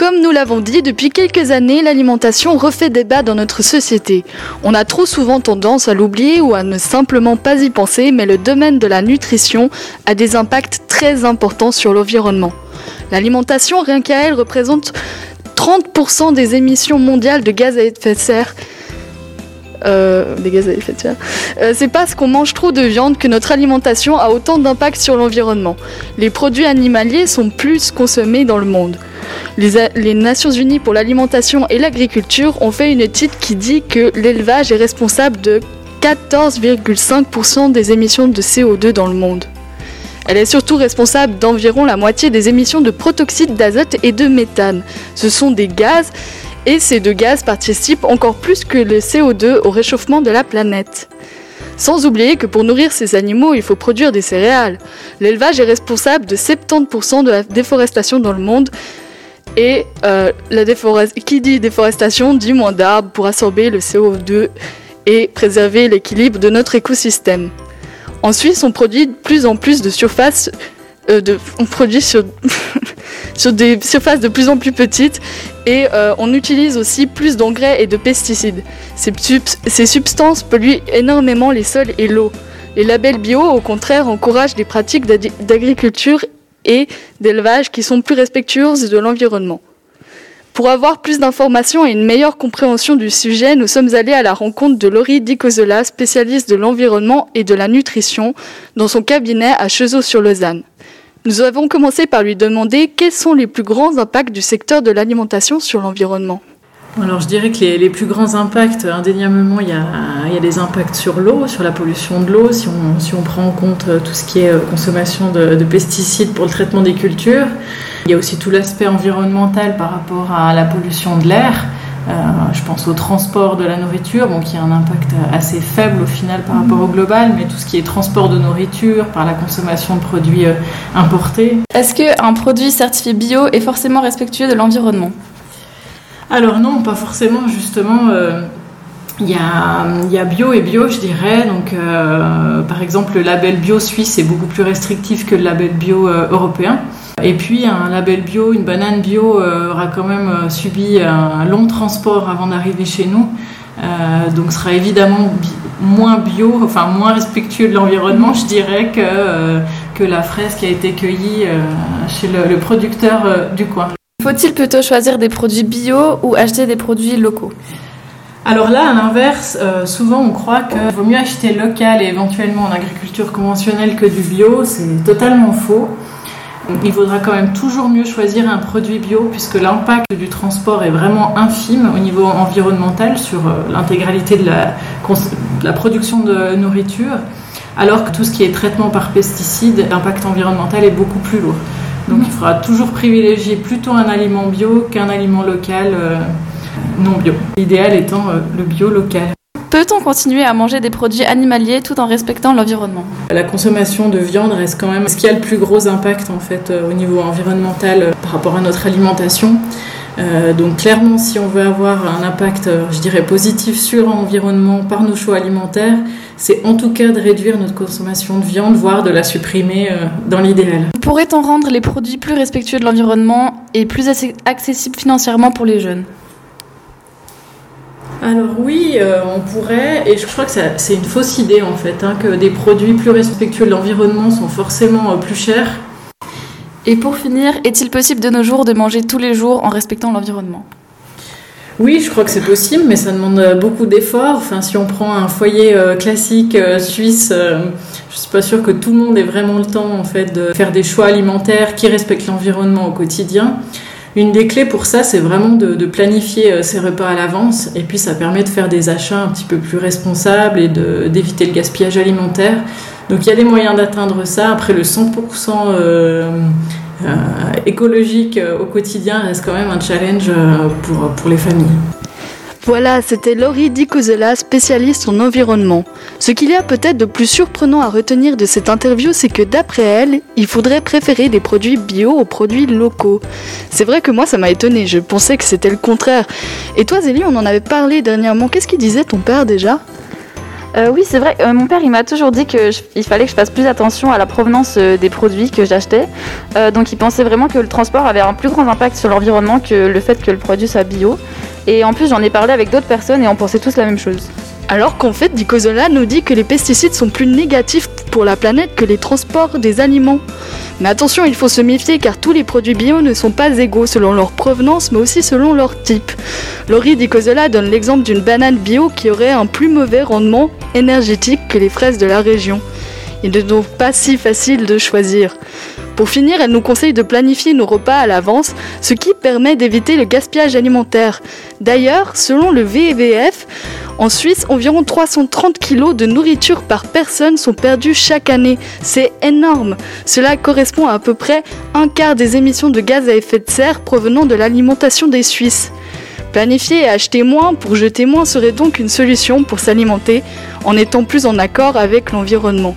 Comme nous l'avons dit, depuis quelques années, l'alimentation refait débat dans notre société. On a trop souvent tendance à l'oublier ou à ne simplement pas y penser, mais le domaine de la nutrition a des impacts très importants sur l'environnement. L'alimentation, rien qu'à elle, représente 30% des émissions mondiales de gaz à effet de serre euh, des gaz. Euh, c'est parce qu'on mange trop de viande que notre alimentation a autant d'impact sur l'environnement. Les produits animaliers sont plus consommés dans le monde. Les, Nations Unies pour l'alimentation et l'agriculture ont fait une étude qui dit que l'élevage est responsable de 14,5% des émissions de CO2 dans le monde. Elle est surtout responsable d'environ la moitié des émissions de protoxyde d'azote et de méthane. Ce sont des gaz et ces deux gaz participent encore plus que le CO2 au réchauffement de la planète. Sans oublier que pour nourrir ces animaux, il faut produire des céréales. L'élevage est responsable de 70% de la déforestation dans le monde. Et euh, qui dit déforestation dit moins d'arbres pour absorber le CO2 et préserver l'équilibre de notre écosystème. En Suisse, on produit de plus en plus de surface, euh, on produit sur, sur des surfaces de plus en plus petites et euh, on utilise aussi plus d'engrais et de pesticides. Ces, ces substances polluent énormément les sols et l'eau. Les labels bio, au contraire, encouragent des pratiques d'agriculture et d'élevage qui sont plus respectueuses de l'environnement. Pour avoir plus d'informations et une meilleure compréhension du sujet, nous sommes allés à la rencontre de Laurie Dicozola, spécialiste de l'environnement et de la nutrition, dans son cabinet à Chezeaux-sur-Lausanne. Nous avons commencé par lui demander quels sont les plus grands impacts du secteur de l'alimentation sur l'environnement. Alors je dirais que les, plus grands impacts, indéniablement, il y a, il des impacts sur l'eau, sur la pollution de l'eau, si on, si on, prend en compte euh, tout ce qui est euh, consommation de, de, pesticides pour le traitement des cultures. Il y a aussi tout l'aspect environnemental par rapport à la pollution de l'air. Euh, je pense au transport de la nourriture, bon, qui a un impact assez faible au final par rapport au global, mais tout ce qui est transport de nourriture par la consommation de produits importés. Est-ce qu'un produit certifié bio est forcément respectueux de l'environnement? Alors non, pas forcément, justement. Euh, il y, a, bio et bio, je dirais. Donc, par exemple, le label bio suisse est beaucoup plus restrictif que le label bio européen. Et puis un label bio, une banane bio euh, aura quand même euh, subi un long transport avant d'arriver chez nous. Euh, donc sera évidemment moins bio, enfin moins respectueux de l'environnement, je dirais, que, que la fraise qui a été cueillie chez le, producteur du coin. Faut-il plutôt choisir des produits bio ou acheter des produits locaux? Alors là, à l'inverse, souvent on croit qu'il vaut mieux acheter local et éventuellement en agriculture conventionnelle que du bio. C'est totalement faux. Il vaudra quand même toujours mieux choisir un produit bio puisque l'impact du transport est vraiment infime au niveau environnemental sur euh, l'intégralité de la, production de nourriture, alors que tout ce qui est traitement par pesticides, l'impact environnemental est beaucoup plus lourd. Donc il faudra toujours privilégier plutôt un aliment bio qu'un aliment local euh, non bio. L'idéal étant euh, le bio local. Peut-on continuer à manger des produits animaliers tout en respectant l'environnement? La consommation de viande reste quand même ce qui a le plus gros impact en fait euh, au niveau environnemental par rapport à notre alimentation. Euh, donc clairement, si on veut avoir un impact, je dirais, positif sur l'environnement par nos choix alimentaires, c'est en tout cas de réduire notre consommation de viande, voire de la supprimer dans l'idéal. Pourrait-on rendre les produits plus respectueux de l'environnement et plus accessibles financièrement pour les jeunes? Alors oui, euh, on pourrait, et je crois que c'est une fausse idée en fait, hein, que des produits plus respectueux de l'environnement sont forcément euh, plus chers. Et pour finir, est-il possible de nos jours de manger tous les jours en respectant l'environnement? Oui, je crois que c'est possible, mais ça demande euh, beaucoup d'efforts. Enfin, si on prend un foyer classique suisse, je suis pas sûre que tout le monde ait vraiment le temps en fait de faire des choix alimentaires qui respectent l'environnement au quotidien. Une des clés pour ça, c'est vraiment de, planifier euh, ses repas à l'avance et puis ça permet de faire des achats un petit peu plus responsables et d'éviter le gaspillage alimentaire. Donc il y a des moyens d'atteindre ça. Après, le 100% euh, euh, écologique au quotidien reste quand même un challenge pour, pour les familles. Voilà, c'était Laurie Dicozela, spécialiste en environnement. Ce qu'il y a peut-être de plus surprenant à retenir de cette interview, c'est que d'après elle, il faudrait préférer des produits bio aux produits locaux. C'est vrai que moi, ça m'a étonné, je pensais que c'était le contraire. Et toi, Zélie, on en avait parlé dernièrement. Qu'est-ce qu'il disait ton père déjà? Euh, oui, c'est vrai. Euh, mon père, il m'a toujours dit qu'il fallait que je fasse plus attention à la provenance euh, des produits que j'achetais. Donc, il pensait vraiment que le transport avait un plus grand impact sur l'environnement que le fait que le produit soit bio. Et en plus, j'en ai parlé avec d'autres personnes et on pensait tous la même chose. Alors qu'en fait, Dicozola nous dit que les pesticides sont plus négatifs pour la planète que les transports des aliments. Mais attention, il faut se méfier car tous les produits bio ne sont pas égaux selon leur provenance mais aussi selon leur type. Laurie Dicozola donne l'exemple d'une banane bio qui aurait un plus mauvais rendement énergétique que les fraises de la région. Il n'est donc pas si facile de choisir. Pour finir, elle nous conseille de planifier nos repas à l'avance, ce qui permet d'éviter le gaspillage alimentaire. D'ailleurs, selon le VVF, en Suisse, environ 330 kg de nourriture par personne sont perdus chaque année. C'est énorme. Cela correspond à à peu près un quart des émissions de gaz à effet de serre provenant de l'alimentation des Suisses. Planifier et acheter moins pour jeter moins serait donc une solution pour s'alimenter en étant plus en accord avec l'environnement.